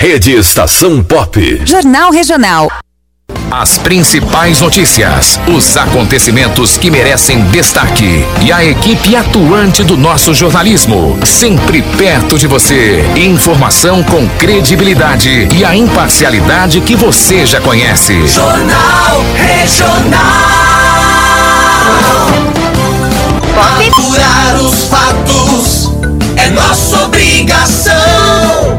Rede Estação Pop. Jornal Regional. As principais notícias, os acontecimentos que merecem destaque e a equipe atuante do nosso jornalismo, sempre perto de você. Informação com credibilidade e a imparcialidade que você já conhece. Jornal Regional. Apurar os fatos é nossa obrigação,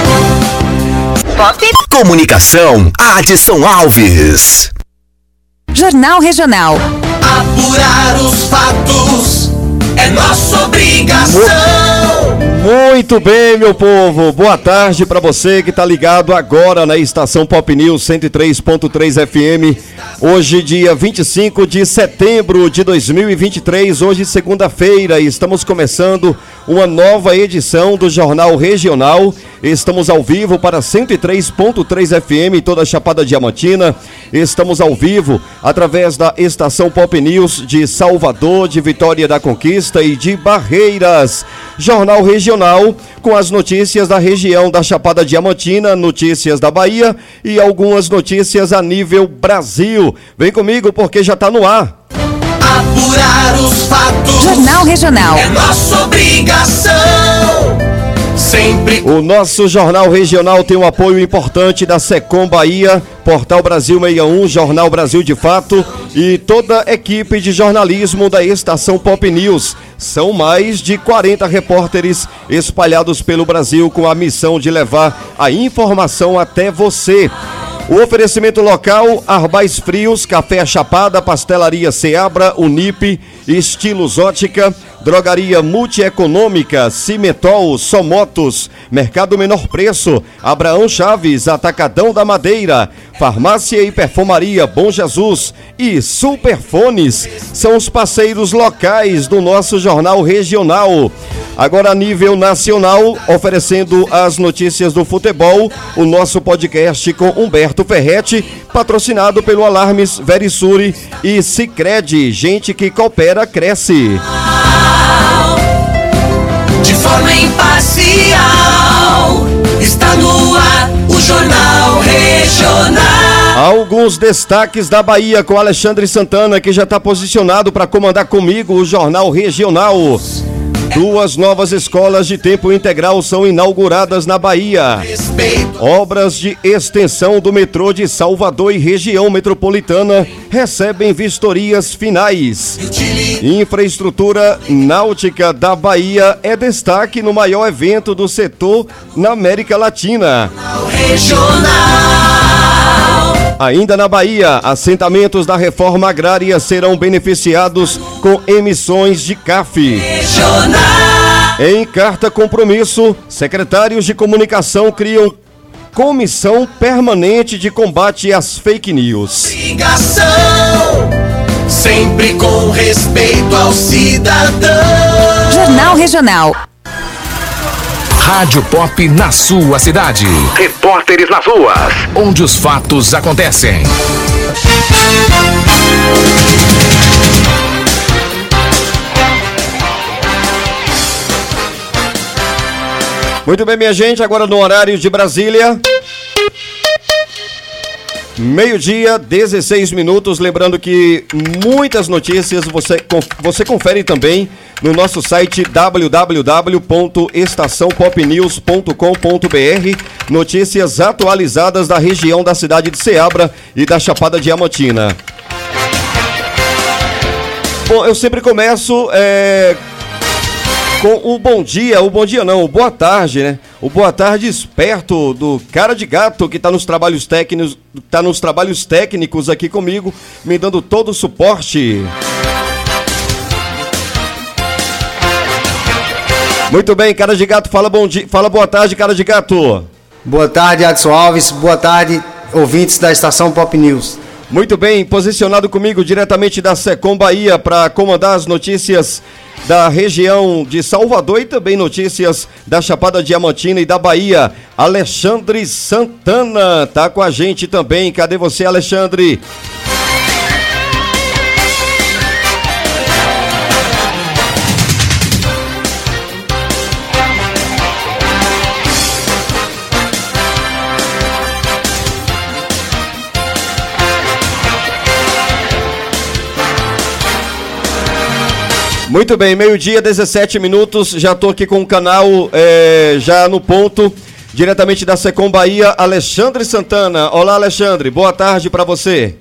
Comunicação, Adson Alves. Jornal Regional. Apurar os fatos é nossa obrigação. Muito bem, meu povo. Boa tarde para você que está ligado agora na estação Pop News 103.3 FM. Hoje, dia 25 de setembro de 2023, hoje segunda-feira, estamos começando uma nova edição do Jornal Regional. Estamos ao vivo para 103.3 FM, toda a Chapada Diamantina. Estamos ao vivo através da estação Pop News de Salvador, de Vitória da Conquista e de Barreiras. Jornal Regional com as notícias da região da Chapada Diamantina, notícias da Bahia e algumas notícias a nível Brasil. Vem comigo porque já está no ar. Apurar os fatos Jornal Regional. é nossa obrigação. Sempre O nosso Jornal Regional tem um apoio importante da Secom Bahia, Portal Brasil 61, Jornal Brasil de Fato e toda a equipe de jornalismo da estação Pop News. São mais de 40 repórteres espalhados pelo Brasil com a missão de levar a informação até você. O oferecimento local, Arbais Frios, Café Chapada, Pastelaria Seabra, Unip, Estilos Ótica, Drogaria Multieconômica, Cimetol, Somotos, Mercado Menor Preço, Abraão Chaves, Atacadão da Madeira, Farmácia e Perfumaria Bom Jesus e Superfones são os parceiros locais do nosso jornal regional. Agora a nível nacional, oferecendo as notícias do futebol, o nosso podcast com Humberto Ferretti, patrocinado pelo Alarmes Verisuri e Sicredi, gente que coopera cresce. Forma imparcial. Está no ar o Jornal Regional. Alguns destaques da Bahia com Alexandre Santana, que já está posicionado para comandar comigo o Jornal Regional. Duas novas escolas de tempo integral são inauguradas na Bahia. Obras de extensão do metrô de Salvador e região metropolitana recebem vistorias finais. Infraestrutura náutica da Bahia é destaque no maior evento do setor na América Latina. Regional. Ainda na Bahia, assentamentos da reforma agrária serão beneficiados com emissões de CAF. Em carta compromisso, secretários de comunicação criam comissão permanente de combate às fake news. Ligação. Sempre com respeito ao cidadão. Jornal Regional. Rádio Pop na sua cidade. Repórteres nas ruas. Onde os fatos acontecem. Muito bem, minha gente, agora no horário de Brasília. Meio-dia, 16 minutos. Lembrando que muitas notícias você, você confere também no nosso site www.estaçãopopnews.com.br. Notícias atualizadas da região da cidade de Ceabra e da Chapada Diamantina. Bom, eu sempre começo é, com o bom dia, o bom dia não, o boa tarde, né? O boa tarde esperto do cara de gato que está nos trabalhos técnicos, tá nos trabalhos técnicos aqui comigo, me dando todo o suporte. Muito bem, cara de gato, fala bom dia, fala boa tarde, cara de gato. Boa tarde, Adson Alves. Boa tarde, ouvintes da estação Pop News. Muito bem, posicionado comigo diretamente da Secom Bahia para comandar as notícias da região de Salvador e também notícias da Chapada Diamantina e da Bahia. Alexandre Santana tá com a gente também. Cadê você, Alexandre? Muito bem, meio-dia, 17 minutos. Já estou aqui com o canal é, já no ponto, diretamente da Secom Bahia, Alexandre Santana. Olá, Alexandre, boa tarde para você.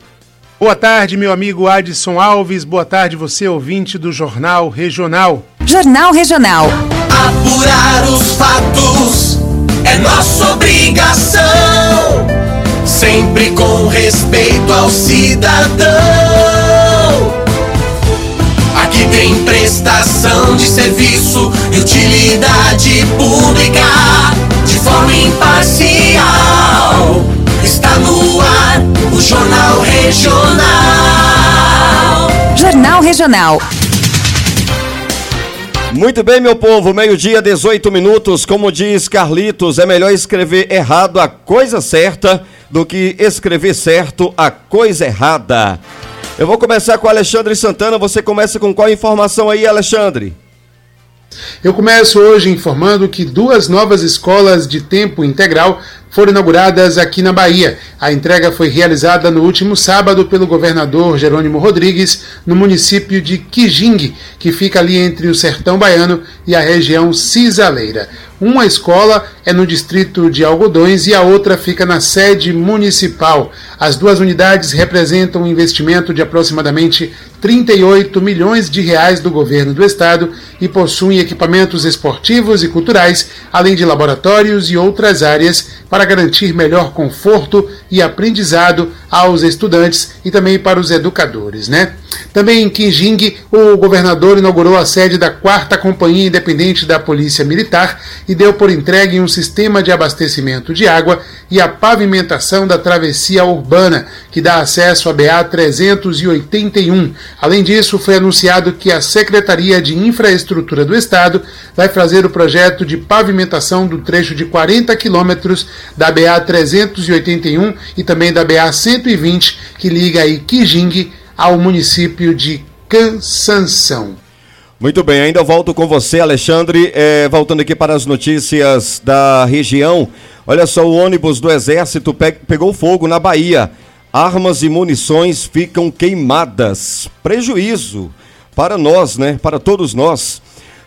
Boa tarde, meu amigo Adson Alves. Boa tarde, você ouvinte do Jornal Regional. Jornal Regional. Apurar os fatos é nossa obrigação, sempre com respeito ao cidadão. Aqui tem prestação de serviço e utilidade pública de forma imparcial. Está no ar o Jornal Regional. Jornal Regional. Muito bem, meu povo, meio-dia, 18 minutos. Como diz Carlitos, é melhor escrever errado a coisa certa do que escrever certo a coisa errada. Eu vou começar com Alexandre Santana. Você começa com qual informação aí, Alexandre? Eu começo hoje informando que duas novas escolas de tempo integral foram inauguradas aqui na Bahia. A entrega foi realizada no último sábado pelo governador Jerônimo Rodrigues, no município de Quijingue, que fica ali entre o sertão baiano e a região cisaleira. Uma escola é no distrito de Algodões e a outra fica na sede municipal. As duas unidades representam um investimento de aproximadamente 38 milhões de reais do governo do estado e possuem equipamentos esportivos e culturais, além de laboratórios e outras áreas para garantir melhor conforto e aprendizado aos estudantes e também para os educadores, né? Também em Quinjing, o governador inaugurou a sede da quarta Companhia Independente da Polícia Militar e deu por entregue um sistema de abastecimento de água e a pavimentação da travessia urbana, que dá acesso à BA 381. Além disso, foi anunciado que a Secretaria de Infraestrutura do Estado vai fazer o projeto de pavimentação do trecho de 40 quilômetros da BA 381 e também da BA 120, que liga aí Quijing ao município de Cansanção. Muito bem, ainda volto com você, Alexandre. É, voltando aqui para as notícias da região. Olha só, o ônibus do Exército pe pegou fogo na Bahia. Armas e munições ficam queimadas. Prejuízo para nós, né? Para todos nós.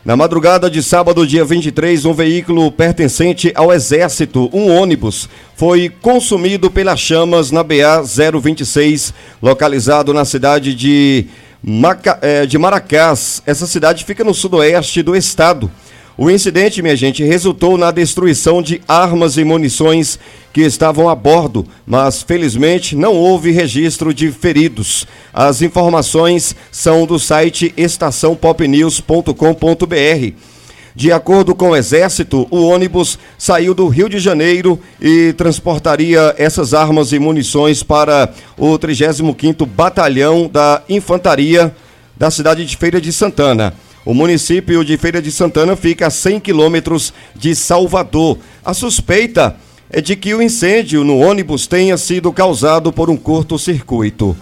Na madrugada de sábado, dia 23, um veículo pertencente ao Exército, um ônibus, foi consumido pelas chamas na BA 026, localizado na cidade de, Maca, é, de Maracás. Essa cidade fica no sudoeste do estado. O incidente, minha gente, resultou na destruição de armas e munições que estavam a bordo, mas felizmente não houve registro de feridos. As informações são do site estaçãopopnews.com.br. De acordo com o Exército, o ônibus saiu do Rio de Janeiro e transportaria essas armas e munições para o 35º Batalhão da Infantaria da cidade de Feira de Santana. O município de Feira de Santana fica a 100 quilômetros de Salvador. A suspeita é de que o incêndio no ônibus tenha sido causado por um curto-circuito.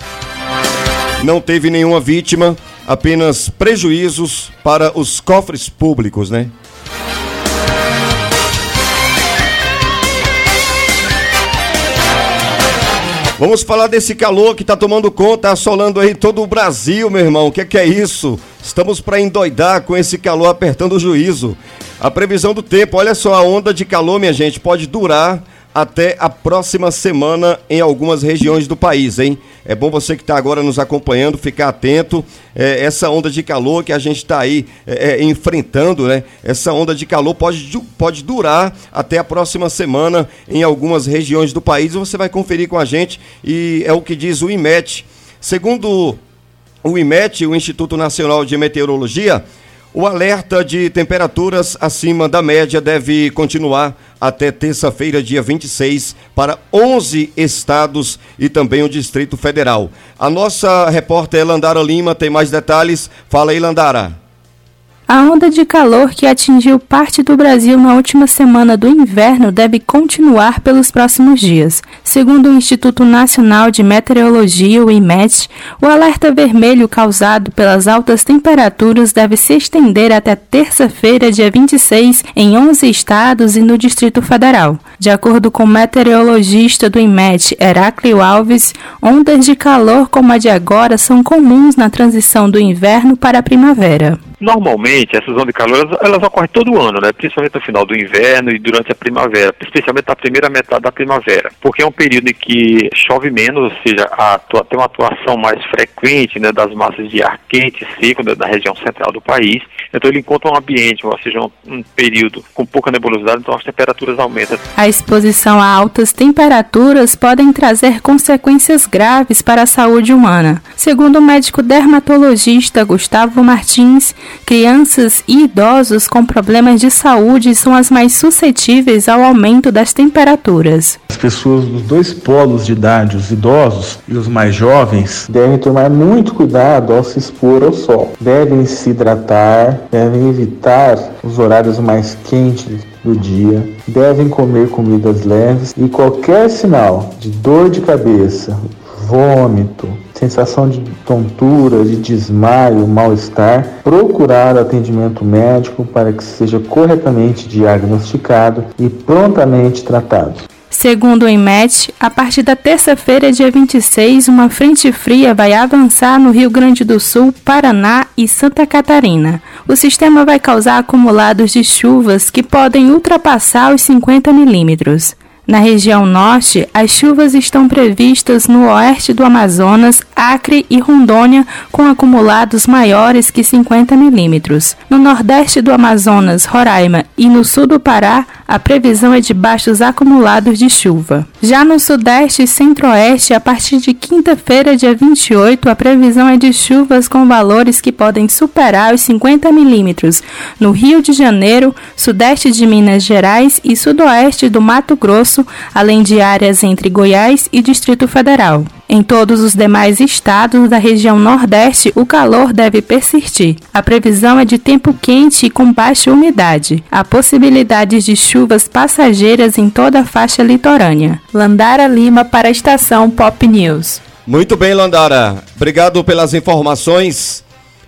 Não teve nenhuma vítima, apenas prejuízos para os cofres públicos, né? Vamos falar desse calor que está tomando conta, assolando aí todo o Brasil, meu irmão. O que é, que é isso? Estamos para endoidar com esse calor apertando o juízo. A previsão do tempo, olha só, a onda de calor, minha gente, pode durar até a próxima semana em algumas regiões do país, hein? É bom você que está agora nos acompanhando ficar atento. É, essa onda de calor que a gente está aí é, é, enfrentando, né? Essa onda de calor pode, pode durar até a próxima semana em algumas regiões do país. Você vai conferir com a gente e é o que diz o IMET. Segundo o IMET, o Instituto Nacional de Meteorologia, O alerta de temperaturas acima da média deve continuar até terça-feira, dia 26, para 11 estados e também o Distrito Federal. A nossa repórter Landara Lima tem mais detalhes. Fala aí, Landara. A onda de calor que atingiu parte do Brasil na última semana do inverno deve continuar pelos próximos dias. Segundo o Instituto Nacional de Meteorologia, o IMET, o alerta vermelho causado pelas altas temperaturas deve se estender até terça-feira, dia 26, em 11 estados e no Distrito Federal. De acordo com o meteorologista do IMET, Heráclio Alves, ondas de calor como a de agora são comuns na transição do inverno para a primavera. Normalmente, essas ondas de calor, elas, elas, ocorrem todo ano, né? principalmente no final do inverno e durante a primavera, especialmente na primeira metade da primavera, porque é um período em que chove menos, ou seja, a, tem uma atuação mais frequente né, das massas de ar quente e seco da, da região central do país, então ele encontra um ambiente, ou seja, um, um período com pouca nebulosidade, então as temperaturas aumentam. A exposição a altas temperaturas podem trazer consequências graves para a saúde humana. Segundo o médico dermatologista Gustavo Martins, crianças e idosos com problemas de saúde são as mais suscetíveis ao aumento das temperaturas. As pessoas dos dois polos de idade, os idosos e os mais jovens, devem tomar muito cuidado ao se expor ao sol. Devem se hidratar, devem evitar os horários mais quentes do dia, devem comer comidas leves e qualquer sinal de dor de cabeça, vômito, sensação de tontura, de desmaio, mal-estar, procurar atendimento médico para que seja corretamente diagnosticado e prontamente tratado. Segundo o IMET, a partir da terça-feira, dia 26, uma frente fria vai avançar no Rio Grande do Sul, Paraná e Santa Catarina. O sistema vai causar acumulados de chuvas que podem ultrapassar os 50 milímetros. Na região norte, as chuvas estão previstas no oeste do Amazonas, Acre e Rondônia, com acumulados maiores que 50 milímetros. No nordeste do Amazonas, Roraima e no sul do Pará, a previsão é de baixos acumulados de chuva. Já no sudeste e centro-oeste, a partir de quinta-feira, dia 28, a previsão é de chuvas com valores que podem superar os 50 milímetros no Rio de Janeiro, sudeste de Minas Gerais e sudoeste do Mato Grosso além de áreas entre Goiás e Distrito Federal. Em todos os demais estados da região Nordeste, o calor deve persistir. A previsão é de tempo quente e com baixa umidade. Há possibilidades de chuvas passageiras em toda a faixa litorânea. Landara Lima para a estação Pop News. Muito bem, Landara. Obrigado pelas informações.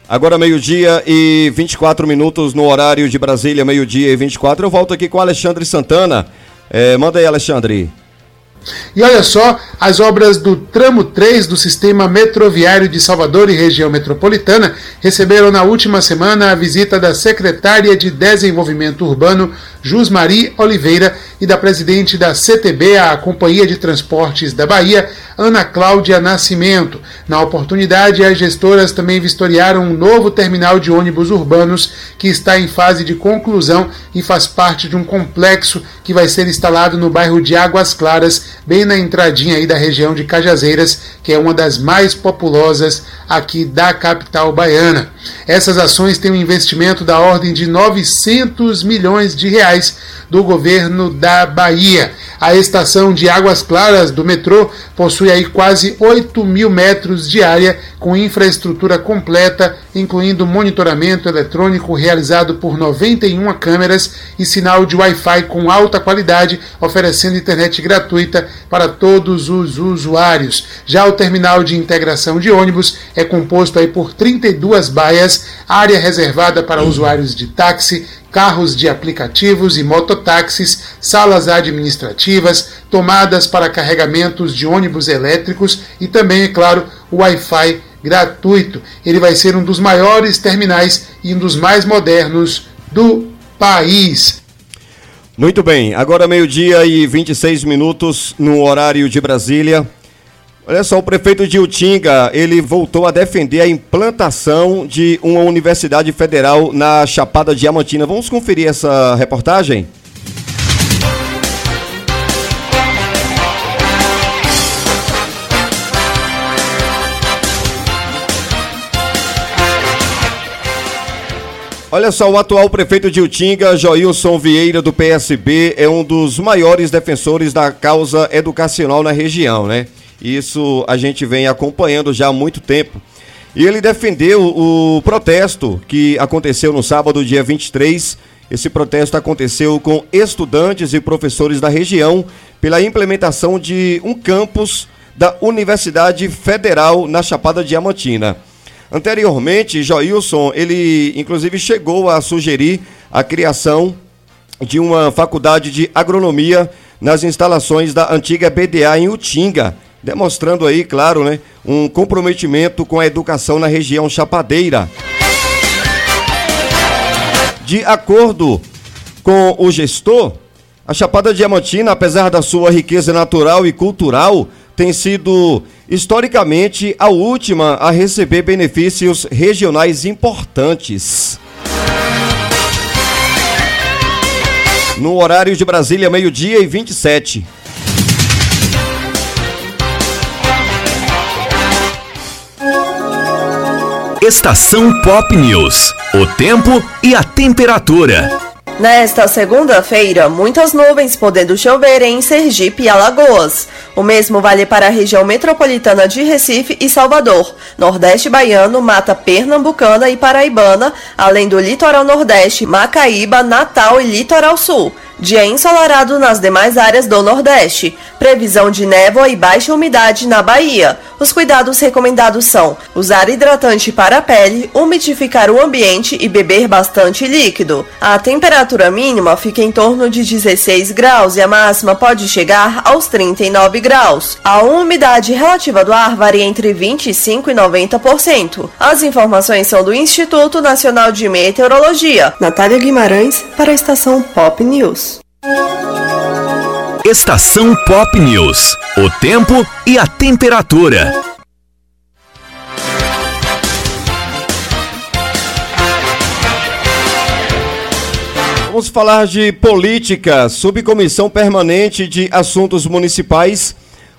Agora meio-dia e 24 minutos no horário de Brasília, meio-dia e 24. Eu volto aqui com Alexandre Santana é, manda aí, Alexandre. E olha só, as obras do tramo 3 do sistema metroviário de Salvador e região metropolitana receberam na última semana a visita da secretária de Desenvolvimento Urbano, Jusmari Oliveira, e da presidente da CTB, a Companhia de Transportes da Bahia, Ana Cláudia Nascimento. Na oportunidade, as gestoras também vistoriaram um novo terminal de ônibus urbanos que está em fase de conclusão e faz parte de um complexo que vai ser instalado no bairro de Águas Claras, bem na entradinha aí da região de Cajazeiras, que é uma das mais populosas aqui da capital baiana. Essas ações têm um investimento da ordem de 900 milhões de reais do governo da Bahia. A estação de Águas Claras do metrô possui aí quase 8 mil metros de área com infraestrutura completa, incluindo monitoramento eletrônico realizado por 91 câmeras e sinal de Wi-Fi com alta qualidade, oferecendo internet gratuita para todos os usuários. Já o terminal de integração de ônibus é composto aí por 32 baias, área reservada para usuários de táxi, carros de aplicativos e mototáxis, salas administrativas, tomadas para carregamentos de ônibus elétricos e também, é claro, o Wi-Fi gratuito. Ele vai ser um dos maiores terminais e um dos mais modernos do país. Muito bem, agora meio-dia e 26 minutos no horário de Brasília. Olha só, o prefeito de Utinga, ele voltou a defender a implantação de uma universidade federal na Chapada Diamantina. Vamos conferir essa reportagem? Olha só, o atual prefeito de Utinga, Joilson Vieira, do PSB, é um dos maiores defensores da causa educacional na região, né? Isso a gente vem acompanhando já há muito tempo. E ele defendeu o protesto que aconteceu no sábado, dia 23. Esse protesto aconteceu com estudantes e professores da região pela implementação de um campus da Universidade Federal na Chapada Diamantina. Anteriormente, Joilson, ele inclusive chegou a sugerir a criação de uma faculdade de agronomia nas instalações da antiga BDA em Utinga, demonstrando aí, claro, né, um comprometimento com a educação na região chapadeira. De acordo com o gestor, a Chapada Diamantina, apesar da sua riqueza natural e cultural, tem sido historicamente a última a receber benefícios regionais importantes. No horário de Brasília, meio-dia e 27. Estação Pop News. O tempo e a temperatura. Nesta segunda-feira, muitas nuvens podendo chover em Sergipe e Alagoas. O mesmo vale para a região metropolitana de Recife e Salvador, Nordeste Baiano, Mata Pernambucana e Paraibana, além do litoral Nordeste, Macaíba, Natal e Litoral Sul. Dia ensolarado nas demais áreas do Nordeste. Previsão de névoa e baixa umidade na Bahia. Os cuidados recomendados são usar hidratante para a pele, umidificar o ambiente e beber bastante líquido. A temperatura mínima fica em torno de 16 graus e a máxima pode chegar aos 39 graus. A umidade relativa do ar varia entre 25 e 90%. As informações são do Instituto Nacional de Meteorologia. Natália Guimarães para a estação Pop News. Estação Pop News. O tempo e a temperatura. Vamos falar de política. Subcomissão Permanente de Assuntos Municipais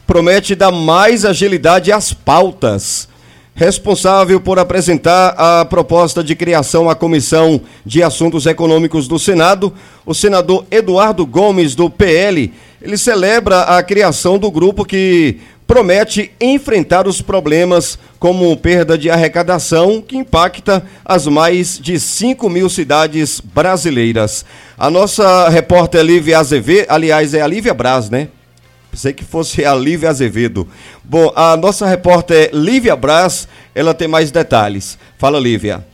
promete dar mais agilidade às pautas. Responsável por apresentar a proposta de criação à Comissão de Assuntos Econômicos do Senado, o senador Eduardo Gomes, do PL, ele celebra a criação do grupo que promete enfrentar os problemas como perda de arrecadação que impacta as mais de 5 mil cidades brasileiras. A nossa repórter Lívia Azevedo, aliás, é a Lívia Braz, né? Pensei que fosse a Lívia Azevedo. Bom, a nossa repórter Lívia Braz, ela tem mais detalhes. Fala, Lívia.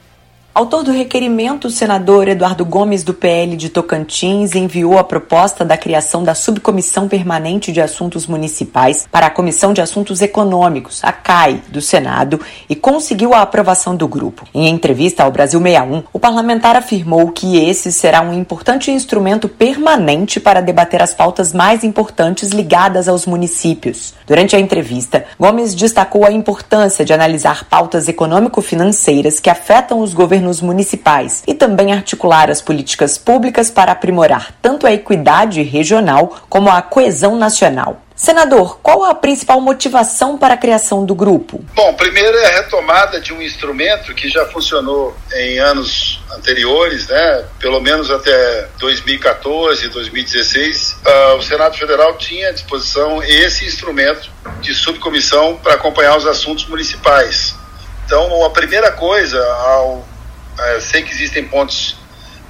Autor do requerimento, o senador Eduardo Gomes, do PL de Tocantins, enviou a proposta da criação da Subcomissão Permanente de Assuntos Municipais para a Comissão de Assuntos Econômicos, a CAI, do Senado, e conseguiu a aprovação do grupo. Em entrevista ao Brasil 61, o parlamentar afirmou que esse será um importante instrumento permanente para debater as pautas mais importantes ligadas aos municípios. Durante a entrevista, Gomes destacou a importância de analisar pautas econômico-financeiras que afetam os governos governos municipais e também articular as políticas públicas para aprimorar tanto a equidade regional como a coesão nacional. Senador, qual a principal motivação para a criação do grupo? Bom, primeiro é a retomada de um instrumento que já funcionou em anos anteriores, né? Pelo menos até 2014, 2016, uh, o Senado Federal tinha à disposição esse instrumento de subcomissão para acompanhar os assuntos municipais. Então, a primeira coisa ao é, sei que existem pontos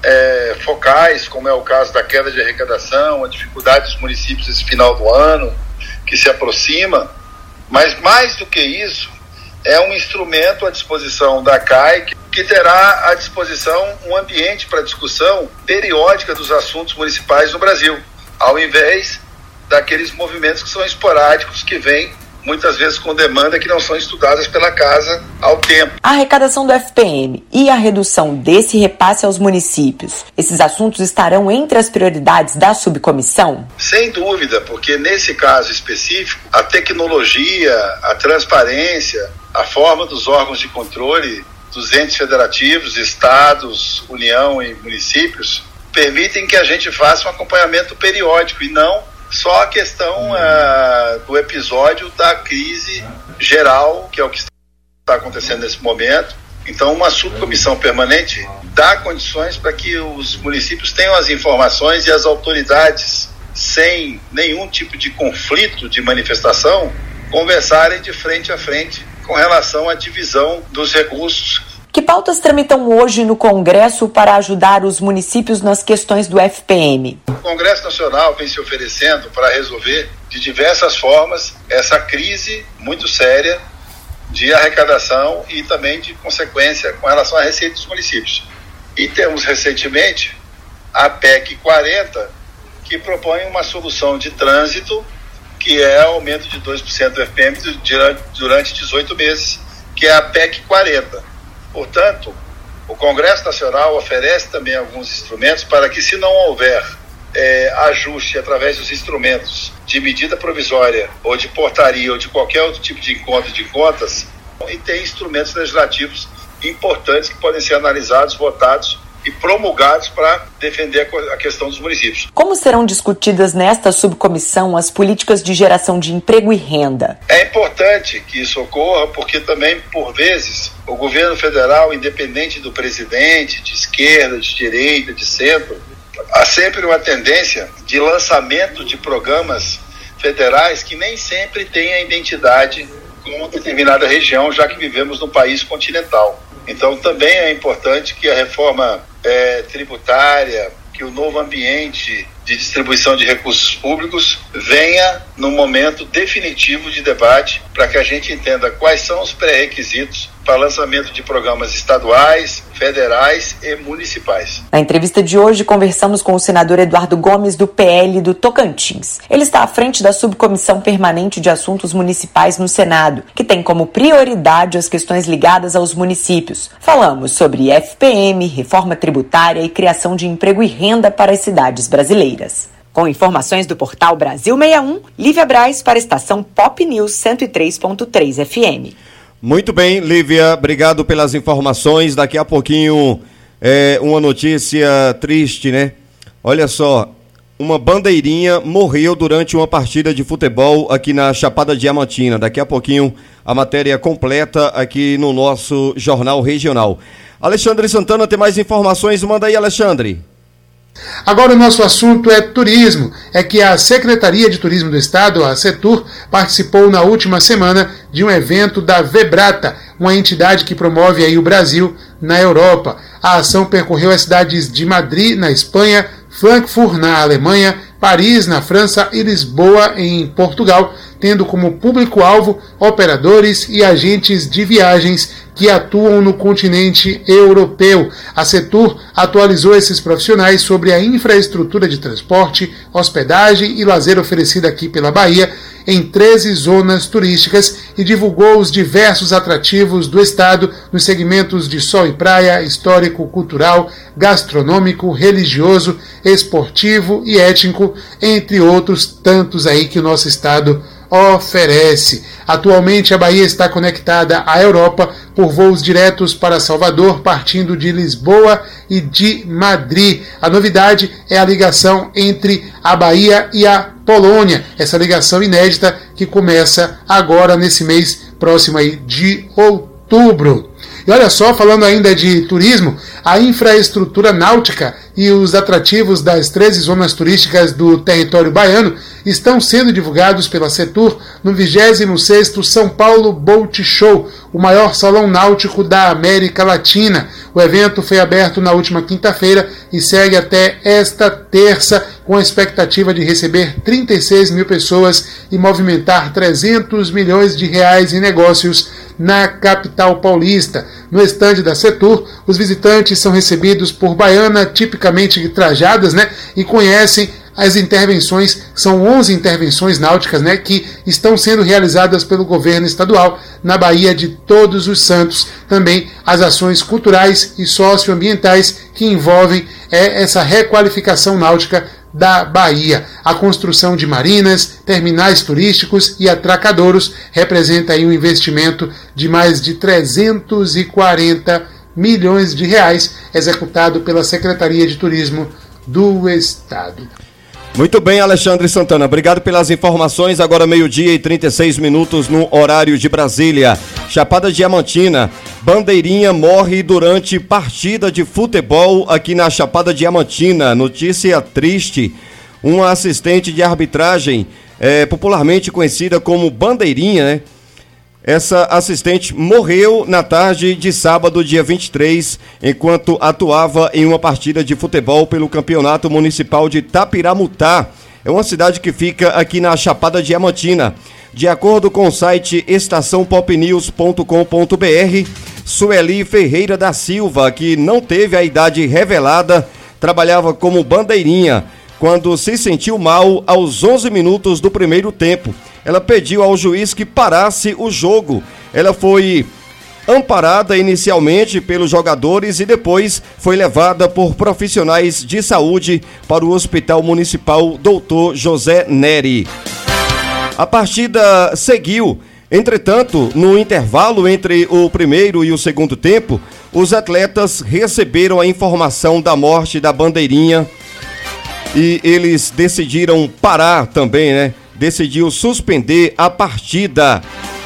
é, focais, como é o caso da queda de arrecadação, a dificuldade dos municípios esse final do ano, que se aproxima, mas mais do que isso, é um instrumento à disposição da CAI que terá à disposição um ambiente para discussão periódica dos assuntos municipais no Brasil, ao invés daqueles movimentos que são esporádicos que vêm muitas vezes com demanda que não são estudadas pela casa ao tempo. A arrecadação do FPM e a redução desse repasse aos municípios, esses assuntos estarão entre as prioridades da subcomissão? Sem dúvida, porque nesse caso específico, a tecnologia, a transparência, a forma dos órgãos de controle dos entes federativos, estados, União e municípios permitem que a gente faça um acompanhamento periódico e não só a questão uh, do episódio da crise geral, que é o que está acontecendo nesse momento, Então, uma subcomissão permanente dá condições para que os municípios tenham as informações e as autoridades, sem nenhum tipo de conflito de manifestação, conversarem de frente a frente com relação à divisão dos recursos que pautas tramitam hoje no Congresso para ajudar os municípios nas questões do FPM? O Congresso Nacional vem se oferecendo para resolver de diversas formas essa crise muito séria de arrecadação e também de consequência com relação à receita dos municípios. E temos recentemente a PEC 40, que propõe uma solução de trânsito, que é aumento de 2% do FPM durante 18 meses, que é a PEC 40. Portanto, o Congresso Nacional oferece também alguns instrumentos para que, se não houver é, ajuste através dos instrumentos de medida provisória ou de portaria ou de qualquer outro tipo de encontro de contas, e tem instrumentos legislativos importantes que podem ser analisados, votados e promulgados para defender a questão dos municípios. Como serão discutidas nesta subcomissão as políticas de geração de emprego e renda? É importante que isso ocorra, porque também, por vezes, o governo federal, independente do presidente, de esquerda, de direita, de centro, há sempre uma tendência de lançamento de programas federais que nem sempre têm a identidade com determinada região, já que vivemos num país continental. Então, também é importante que a reforma é, tributária, que o novo ambiente de distribuição de recursos públicos venha no momento definitivo de debate para que a gente entenda quais são os pré-requisitos para lançamento de programas estaduais, federais e municipais. Na entrevista de hoje, conversamos com o senador Eduardo Gomes, do PL do Tocantins. Ele está à frente da Subcomissão Permanente de Assuntos Municipais no Senado, que tem como prioridade as questões ligadas aos municípios. Falamos sobre FPM, reforma tributária e criação de emprego e renda para as cidades brasileiras. Com informações do portal Brasil 61, Lívia Braz para a estação Pop News 103.3 FM. Muito bem, Lívia, obrigado pelas informações. Daqui a pouquinho, é, uma notícia triste, né? Olha só, uma bandeirinha morreu durante uma partida de futebol aqui na Chapada Diamantina. Daqui a pouquinho, a matéria completa aqui no nosso Jornal Regional. Alexandre Santana tem mais informações. Manda aí, Alexandre. Agora o nosso assunto é turismo. É que a Secretaria de Turismo do Estado, a Setur, participou na última semana de um evento da Vebrata, uma entidade que promove aí o Brasil na Europa. A ação percorreu as cidades de Madrid, na Espanha, Frankfurt, na Alemanha, Paris, na França e Lisboa, em Portugal, tendo como público-alvo operadores e agentes de viagens que atuam no continente europeu. A Setur atualizou esses profissionais sobre a infraestrutura de transporte, hospedagem e lazer oferecida aqui pela Bahia em 13 zonas turísticas e divulgou os diversos atrativos do estado nos segmentos de sol e praia, histórico, cultural, gastronômico, religioso, esportivo e étnico, entre outros tantos aí que o nosso estado oferece. Atualmente, a Bahia está conectada à Europa por voos diretos para Salvador, partindo de Lisboa e de Madrid. A novidade é a ligação entre a Bahia e a Polônia, essa ligação inédita que começa agora nesse mês próximo aí de outubro. E olha só, falando ainda de turismo, a infraestrutura náutica e os atrativos das 13 zonas turísticas do território baiano estão sendo divulgados pela Setur no 26º São Paulo Boat Show, o maior salão náutico da América Latina. O evento foi aberto na última quinta-feira e segue até esta terça, com a expectativa de receber 36 mil pessoas e movimentar 300 milhões de reais em negócios na capital paulista. No estande da Setur, os visitantes são recebidos por baiana tipicamente trajadas né, e conhecem as intervenções, são 11 intervenções náuticas né, que estão sendo realizadas pelo governo estadual na Bahia de Todos os Santos. Também as ações culturais e socioambientais que envolvem é, essa requalificação náutica da Bahia. A construção de marinas, terminais turísticos e atracadouros representa aí um investimento de mais de 340 milhões de reais executado pela Secretaria de Turismo do Estado. Muito bem, Alexandre Santana. Obrigado pelas informações. Agora meio-dia e 36 minutos no horário de Brasília. Chapada Diamantina. Bandeirinha morre durante partida de futebol aqui na Chapada Diamantina. Notícia triste. Uma assistente de arbitragem, é, popularmente conhecida como Bandeirinha, né? Essa assistente morreu na tarde de sábado, dia 23, enquanto atuava em uma partida de futebol pelo Campeonato Municipal de Tapiramutá. É uma cidade que fica aqui na Chapada Diamantina. De acordo com o site estaçãopopnews.com.br, Sueli Ferreira da Silva, que não teve a idade revelada, trabalhava como bandeirinha quando se sentiu mal aos 11 minutos do primeiro tempo ela pediu ao juiz que parasse o jogo. Ela foi amparada inicialmente pelos jogadores e depois foi levada por profissionais de saúde para o Hospital Municipal Doutor José Neri. A partida seguiu. Entretanto, no intervalo entre o primeiro e o segundo tempo, os atletas receberam a informação da morte da bandeirinha e eles decidiram parar também, né? decidiu suspender a partida.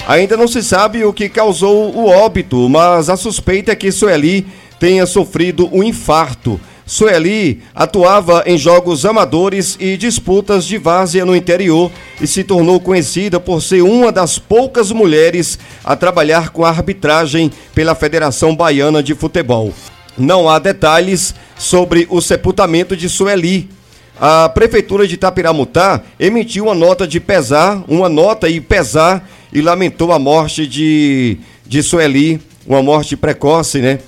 Ainda não se sabe o que causou o óbito, mas a suspeita é que Sueli tenha sofrido um infarto. Sueli atuava em jogos amadores e disputas de várzea no interior e se tornou conhecida por ser uma das poucas mulheres a trabalhar com arbitragem pela Federação Baiana de Futebol. Não há detalhes sobre o sepultamento de Sueli, a Prefeitura de Tapiramutá emitiu uma nota de pesar, uma nota e pesar, e lamentou a morte de, de Sueli, uma morte precoce, né?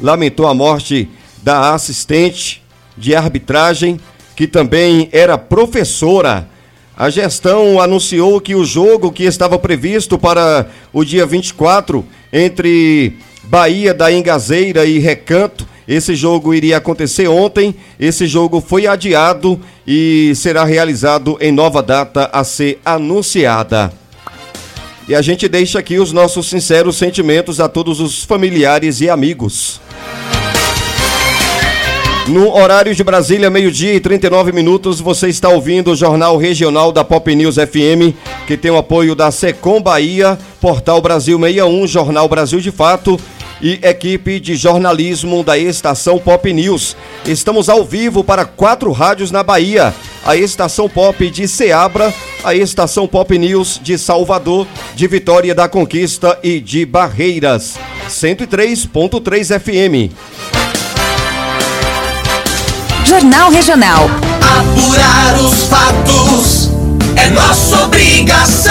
Lamentou a morte da assistente de arbitragem, que também era professora. A gestão anunciou que o jogo que estava previsto para o dia 24 entre Bahia da Engazeira e Recanto esse jogo iria acontecer ontem, esse jogo foi adiado e será realizado em nova data a ser anunciada. E a gente deixa aqui os nossos sinceros sentimentos a todos os familiares e amigos. No horário de Brasília, meio-dia e 39 minutos, você está ouvindo o Jornal Regional da Pop News FM, que tem o apoio da Secom Bahia, Portal Brasil 61, Jornal Brasil de Fato e equipe de jornalismo da estação Pop News. Estamos ao vivo para quatro rádios na Bahia: a estação Pop de Ceabra, a estação Pop News de Salvador, de Vitória da Conquista e de Barreiras. 103.3 FM. Jornal Regional. Apurar os fatos é nossa obrigação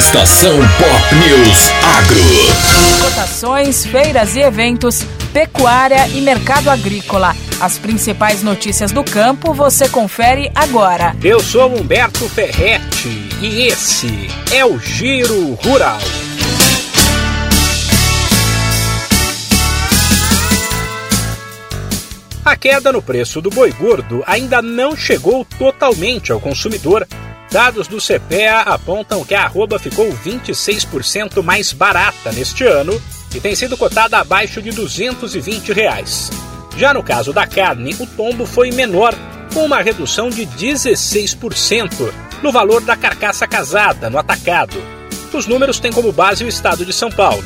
Estação Pop News Agro. Cotações, feiras e eventos, pecuária e mercado agrícola. As principais notícias do campo você confere agora. Eu sou Humberto Ferretti e esse é o Giro Rural. A queda no preço do boi gordo ainda não chegou totalmente ao consumidor Dados do CPEA apontam que a arroba ficou 26% mais barata neste ano e tem sido cotada abaixo de 220 reais. Já no caso da carne, o tombo foi menor, com uma redução de 16% no valor da carcaça casada no atacado. Os números têm como base o estado de São Paulo.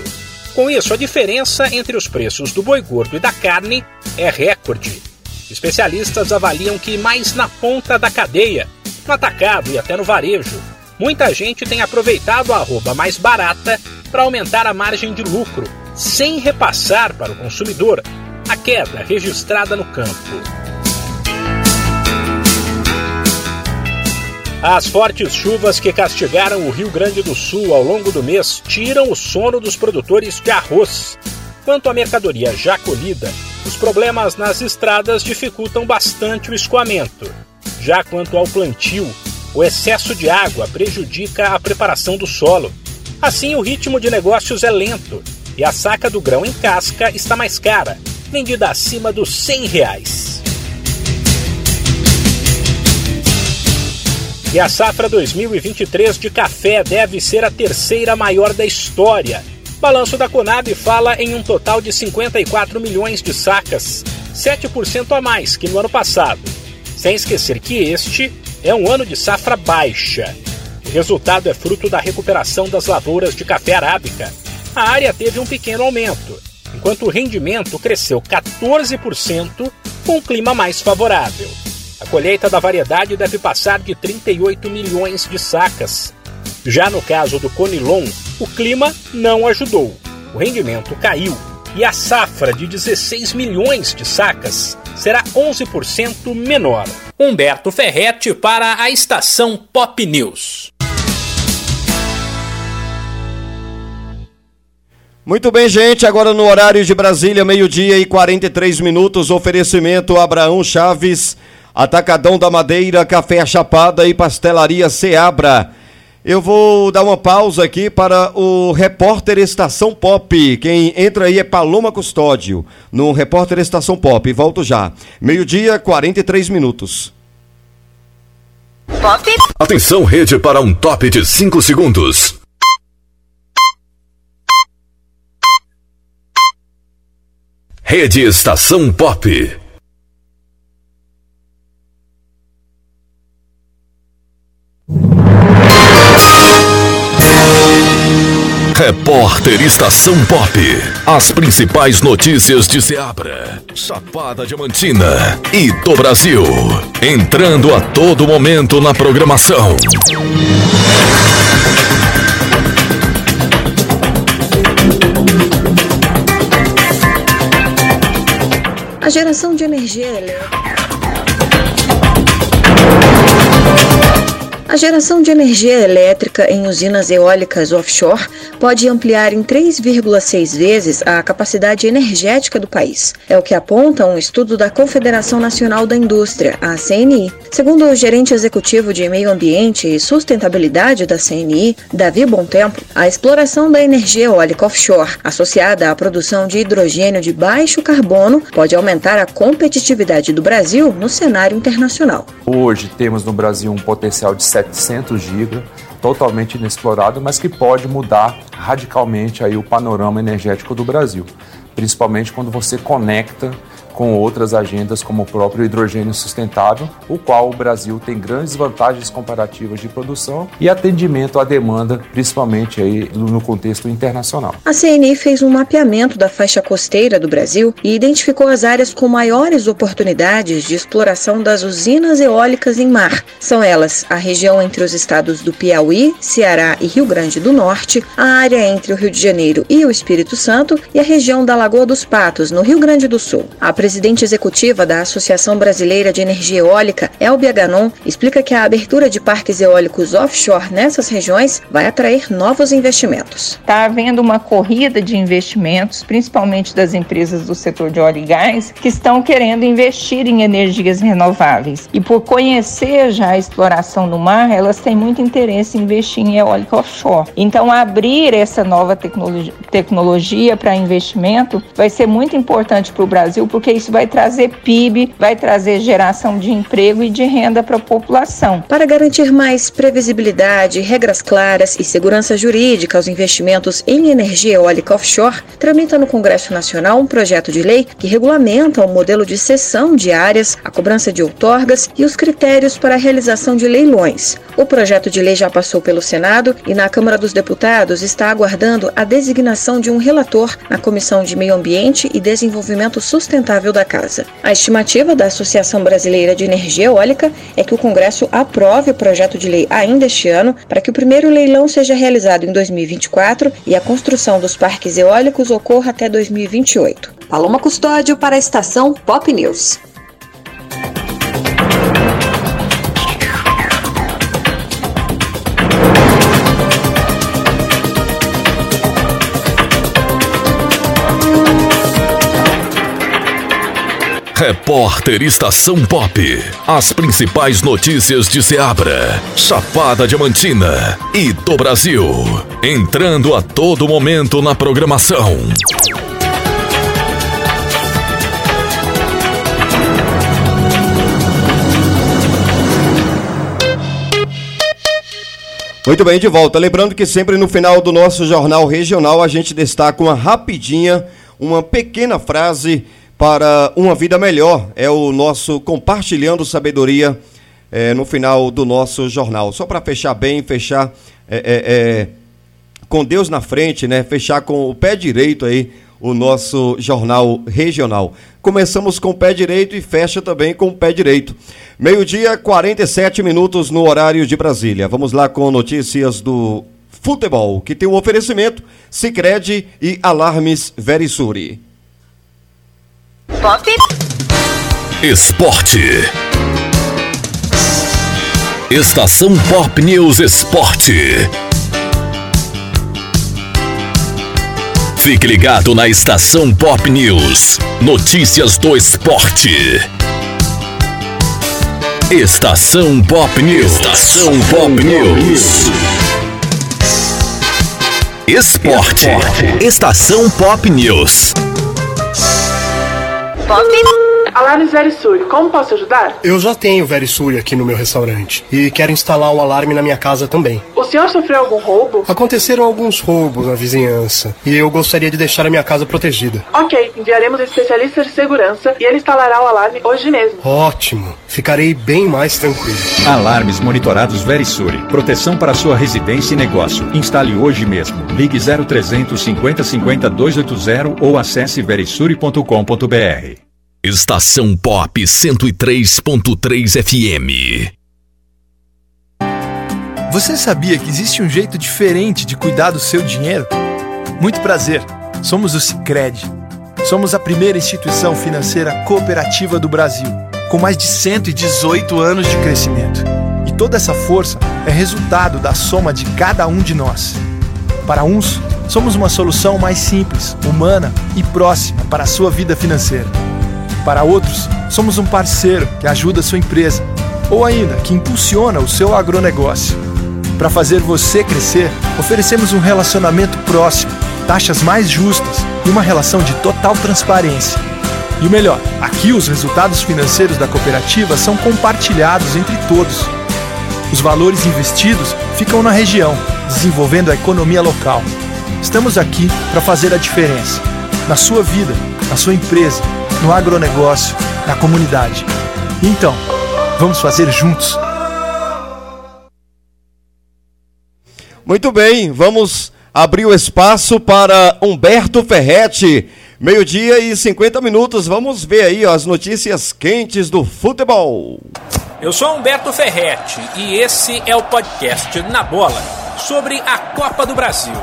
Com isso, a diferença entre os preços do boi gordo e da carne é recorde. Especialistas avaliam que mais na ponta da cadeia no atacado e até no varejo. Muita gente tem aproveitado a arroba mais barata para aumentar a margem de lucro, sem repassar para o consumidor a queda registrada no campo. As fortes chuvas que castigaram o Rio Grande do Sul ao longo do mês tiram o sono dos produtores de arroz. Quanto à mercadoria já colhida, os problemas nas estradas dificultam bastante o escoamento. Já quanto ao plantio, o excesso de água prejudica a preparação do solo. Assim, o ritmo de negócios é lento e a saca do grão em casca está mais cara, vendida acima dos 100 reais. E a safra 2023 de café deve ser a terceira maior da história. balanço da Conab fala em um total de 54 milhões de sacas, 7% a mais que no ano passado. Sem esquecer que este é um ano de safra baixa. O resultado é fruto da recuperação das lavouras de café arábica. A área teve um pequeno aumento, enquanto o rendimento cresceu 14% com um clima mais favorável. A colheita da variedade deve passar de 38 milhões de sacas. Já no caso do Conilon, o clima não ajudou. O rendimento caiu e a safra de 16 milhões de sacas será 11% menor. Humberto Ferretti para a estação Pop News. Muito bem, gente. Agora no horário de Brasília, meio-dia e 43 minutos. Oferecimento Abraão Chaves Atacadão da Madeira, Café Chapada e Pastelaria Seabra. Eu vou dar uma pausa aqui para o repórter Estação Pop. Quem entra aí é Paloma Custódio, no repórter Estação Pop. Volto já. Meio-dia, 43 minutos. Pop. Atenção, rede, para um top de 5 segundos. Rede Estação Pop. Repórter Estação Pop. As principais notícias de Seabra, Chapada Diamantina e do Brasil. Entrando a todo momento na programação. A geração de energia elétrica A geração de energia elétrica em usinas eólicas offshore pode ampliar em 3,6 vezes a capacidade energética do país. É o que aponta um estudo da Confederação Nacional da Indústria, a CNI. Segundo o gerente executivo de Meio Ambiente e Sustentabilidade da CNI, Davi Tempo, a exploração da energia eólica offshore, associada à produção de hidrogênio de baixo carbono, pode aumentar a competitividade do Brasil no cenário internacional. Hoje temos no Brasil um potencial de 700 GB, totalmente inexplorado, mas que pode mudar radicalmente aí o panorama energético do Brasil, principalmente quando você conecta com outras agendas como o próprio hidrogênio sustentável, o qual o Brasil tem grandes vantagens comparativas de produção e atendimento à demanda, principalmente aí no contexto internacional. A CNI fez um mapeamento da faixa costeira do Brasil e identificou as áreas com maiores oportunidades de exploração das usinas eólicas em mar. São elas a região entre os estados do Piauí, Ceará e Rio Grande do Norte, a área entre o Rio de Janeiro e o Espírito Santo e a região da Lagoa dos Patos, no Rio Grande do Sul. A presidente executiva da Associação Brasileira de Energia Eólica, Elbia Ganon, explica que a abertura de parques eólicos offshore nessas regiões vai atrair novos investimentos. Está havendo uma corrida de investimentos, principalmente das empresas do setor de óleo e gás, que estão querendo investir em energias renováveis. E por conhecer já a exploração no mar, elas têm muito interesse em investir em eólica offshore. Então, abrir essa nova tecnologia, para investimento vai ser muito importante para o Brasil, porque isso vai trazer PIB, vai trazer geração de emprego e de renda para a população. Para garantir mais previsibilidade, regras claras e segurança jurídica aos investimentos em energia eólica offshore, tramita no Congresso Nacional um projeto de lei que regulamenta o modelo de cessão de áreas, a cobrança de outorgas e os critérios para a realização de leilões. O projeto de lei já passou pelo Senado e na Câmara dos Deputados está aguardando a designação de um relator na Comissão de Meio Ambiente e Desenvolvimento Sustentável da casa. A estimativa da Associação Brasileira de Energia Eólica é que o Congresso aprove o projeto de lei ainda este ano para que o primeiro leilão seja realizado em 2024 e a construção dos parques eólicos ocorra até 2028. Paloma Custódio para a estação Pop News. Repórter Estação Pop. As principais notícias de Seabra, Chapada Diamantina e do Brasil. Entrando a todo momento na programação. Muito bem, de volta. Lembrando que sempre no final do nosso jornal regional a gente destaca uma rapidinha, uma pequena frase para uma vida melhor. É o nosso compartilhando sabedoria é, no final do nosso jornal. Só para fechar bem, fechar é, é, com Deus na frente, né? Fechar com o pé direito aí o nosso jornal regional. Começamos com o pé direito e fecha também com o pé direito. Meio-dia, 47 minutos no horário de Brasília. Vamos lá com notícias do futebol, que tem um oferecimento Sicredi e Alarmes Verisuri. Pop. Esporte. Estação Pop News Esporte. Fique ligado na Estação Pop News. Notícias do esporte. Estação Pop News. Estação Pop News. Esporte. Estação Pop News. Pop. Alarmes Verisuri, como posso ajudar? Eu já tenho Verisuri aqui no meu restaurante e quero instalar um alarme na minha casa também. O senhor sofreu algum roubo? Aconteceram alguns roubos na vizinhança e eu gostaria de deixar a minha casa protegida. Ok, enviaremos um especialista de segurança e ele instalará o alarme hoje mesmo. Ótimo, ficarei bem mais tranquilo. Alarmes monitorados Verisuri, proteção para sua residência e negócio. Instale hoje mesmo. Ligue 0300 50 50 280 ou acesse verisuri.com.br. Estação Pop 103.3 FM. Você sabia que existe um jeito diferente de cuidar do seu dinheiro? Muito prazer. Somos o Sicredi. Somos a primeira instituição financeira cooperativa do Brasil, com mais de 118 anos de crescimento. E toda essa força é resultado da soma de cada um de nós. Para uns, somos uma solução mais simples, humana e próxima para a sua vida financeira. Para outros, somos um parceiro que ajuda a sua empresa ou ainda que impulsiona o seu agronegócio. Para fazer você crescer, oferecemos um relacionamento próximo, taxas mais justas e uma relação de total transparência. E o melhor, aqui os resultados financeiros da cooperativa são compartilhados entre todos. Os valores investidos ficam na região, desenvolvendo a economia local. Estamos aqui para fazer a diferença na sua vida, na sua empresa no agronegócio, na comunidade. Então, vamos fazer juntos. Muito bem, vamos abrir o espaço para Humberto Ferretti. Meio-dia e 50 minutos. Vamos ver aí ó, as notícias quentes do futebol. Eu sou Humberto Ferretti e esse é o podcast Na Bola sobre a Copa do Brasil.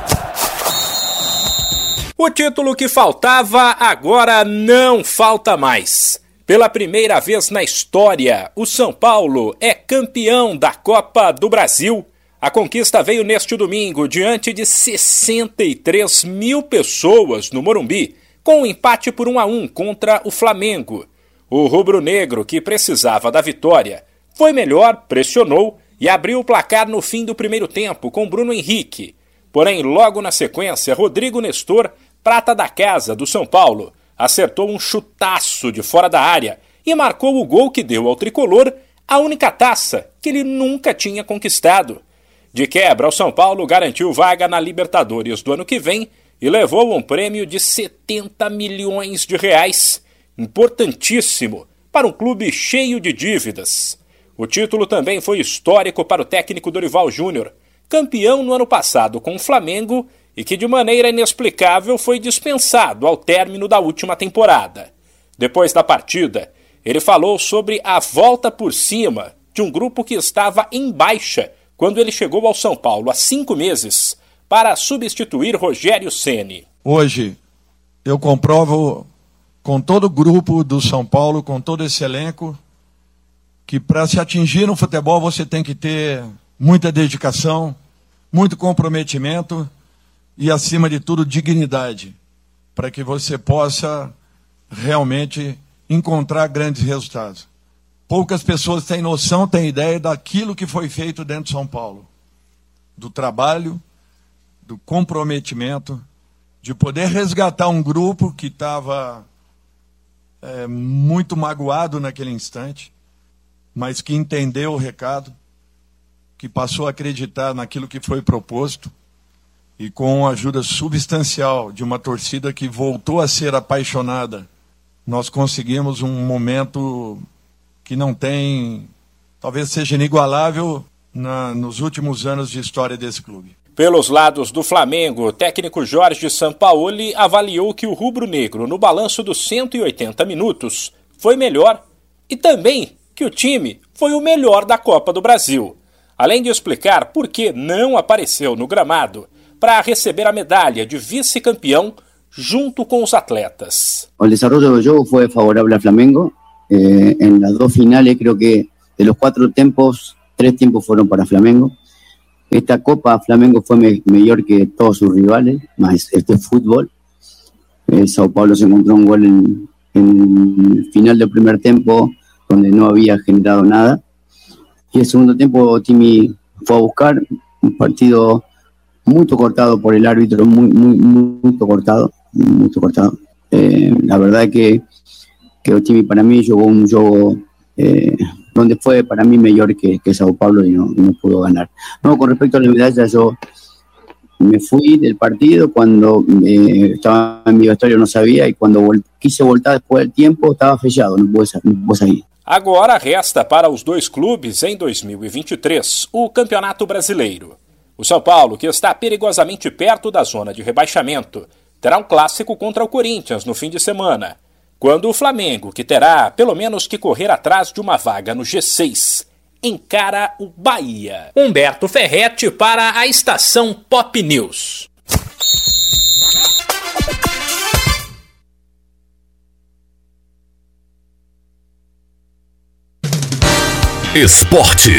O título que faltava agora não falta mais. Pela primeira vez na história, o São Paulo é campeão da Copa do Brasil. A conquista veio neste domingo diante de 63 mil pessoas no Morumbi, com um empate por 1 a 1 contra o Flamengo. O rubro-negro, que precisava da vitória, foi melhor, pressionou e abriu o placar no fim do primeiro tempo com Bruno Henrique. Porém, logo na sequência, Rodrigo Nestor prata da casa do São Paulo, acertou um chutaço de fora da área e marcou o gol que deu ao tricolor a única taça que ele nunca tinha conquistado. De quebra, o São Paulo garantiu vaga na Libertadores do ano que vem e levou um prêmio de 70 milhões de reais, importantíssimo para um clube cheio de dívidas. O título também foi histórico para o técnico Dorival Júnior, campeão no ano passado com o Flamengo e que de maneira inexplicável foi dispensado ao término da última temporada. Depois da partida, ele falou sobre a volta por cima de um grupo que estava em baixa quando ele chegou ao São Paulo há cinco meses para substituir Rogério Ceni. Hoje eu comprovo com todo o grupo do São Paulo, com todo esse elenco, que para se atingir no futebol você tem que ter muita dedicação, muito comprometimento e, acima de tudo, dignidade, para que você possa realmente encontrar grandes resultados. Poucas pessoas têm noção, têm ideia daquilo que foi feito dentro de São Paulo. Do trabalho, do comprometimento, de poder resgatar um grupo que estava é, muito magoado naquele instante, mas que entendeu o recado, que passou a acreditar naquilo que foi proposto e com a ajuda substancial de uma torcida que voltou a ser apaixonada, nós conseguimos um momento que não tem, talvez seja inigualável na, nos últimos anos de história desse clube. Pelos lados do Flamengo, o técnico Jorge Sampaoli avaliou que o rubro-negro, no balanço dos 180 minutos, foi melhor e também que o time foi o melhor da Copa do Brasil. Além de explicar por que não apareceu no gramado para receber a medalha de vice-campeão junto con los atletas. El desarrollo del juego fue favorable al Flamengo. Eh, en las dos finales creo que de los cuatro tiempos, tres tiempos fueron para Flamengo. Esta Copa Flamengo fue mejor que todos sus rivales, más este fútbol. Eh, Sao Paulo se encontró un gol en, el final del primer tiempo donde no había generado nada. Y el segundo tiempo Timmy fue a buscar un partido muy cortado por el árbitro, muy, muy, muy cortado mucho cortado. Eh, la verdad que, que Ochimi para mí jugó un juego eh, donde fue para mí mejor que, que Sao Paulo y no, no, pudo ganar. No, con respecto a la medalla, yo me fui del partido cuando eh, estaba en mi vestuario, no sabía, y cuando quise voltar después del tiempo, estaba fechado, no pude, no pude. Agora resta para os dois clubes em 2023 o Campeonato Brasileiro. O São Paulo, que está perigosamente perto da zona de rebaixamento, terá um clássico contra o Corinthians no fim de semana, quando o Flamengo, que terá pelo menos que correr atrás de uma vaga no G6, encara o Bahia. Humberto Ferretti para a estação Pop News. Esporte.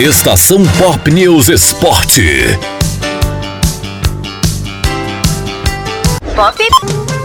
Estação Pop News Esporte. Pop.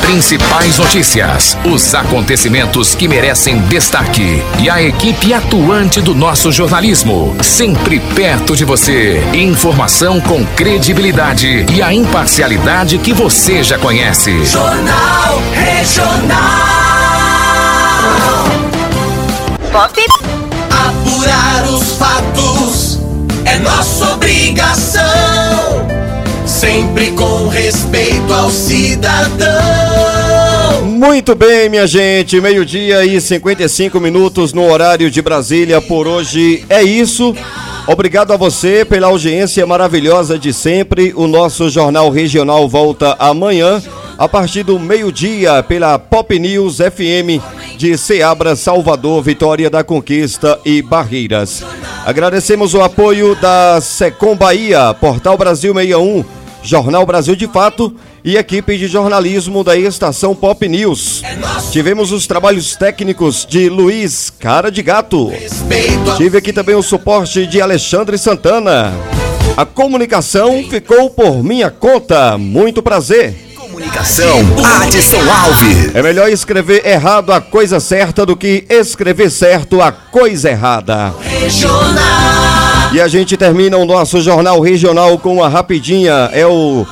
Principais notícias, os acontecimentos que merecem destaque e a equipe atuante do nosso jornalismo, sempre perto de você. Informação com credibilidade e a imparcialidade que você já conhece. Jornal Regional. Pop. Apurar os fatos é nossa obrigação sempre com respeito ao cidadão. Muito bem, minha gente, meio-dia e 55 minutos no horário de Brasília. Por hoje é isso. Obrigado a você pela audiência maravilhosa de sempre. O nosso Jornal Regional volta amanhã, a partir do meio-dia, pela Pop News FM de Ceabra, Salvador, Vitória da Conquista e Barreiras. Agradecemos o apoio da Secom Bahia, Portal Brasil 61 Jornal Brasil de Fato e equipe de jornalismo da estação Pop News. Tivemos os trabalhos técnicos de Luiz Cara de Gato. Tive aqui também o suporte de Alexandre Santana. A comunicação ficou por minha conta. Muito prazer. Comunicação, Adson Alves. É melhor escrever errado a coisa certa do que escrever certo a coisa errada. Regional. E a gente termina o nosso jornal regional com uma rapidinha. É o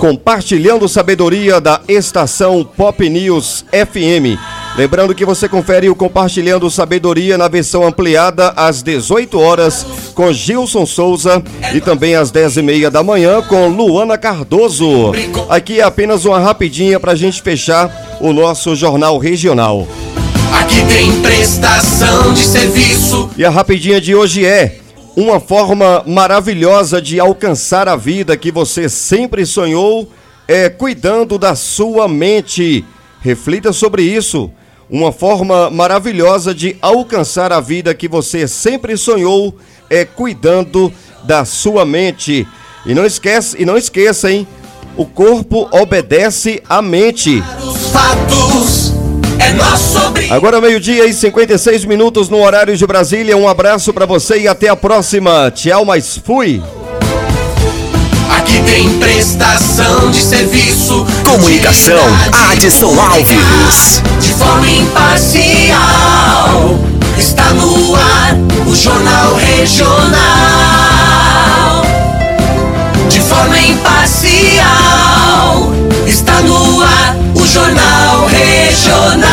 Compartilhando Sabedoria da estação Pop News FM. Lembrando que você confere o Compartilhando Sabedoria na versão ampliada às 18 horas com Gilson Souza e também às 10 e meia da manhã com Luana Cardoso. Aqui é apenas uma rapidinha para a gente fechar o nosso jornal regional. Aqui tem prestação de serviço. E a rapidinha de hoje é uma forma maravilhosa de alcançar a vida que você sempre sonhou é cuidando da sua mente. Reflita sobre isso. Uma forma maravilhosa de alcançar a vida que você sempre sonhou é cuidando da sua mente. E não esquece, e não esqueça, hein? O corpo obedece à mente. Os fatos é nosso. Agora meio-dia e 56 minutos no horário de Brasília. Um abraço para você e até a próxima. Tchau, mas fui. Aqui tem prestação de serviço, Comunicação, Adson Alves. de forma imparcial. Está no ar o Jornal Regional. De forma imparcial. Está no ar Jornal Regional.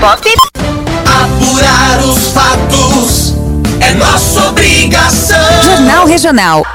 Pop. Apurar os fatos é nossa obrigação. Jornal Regional.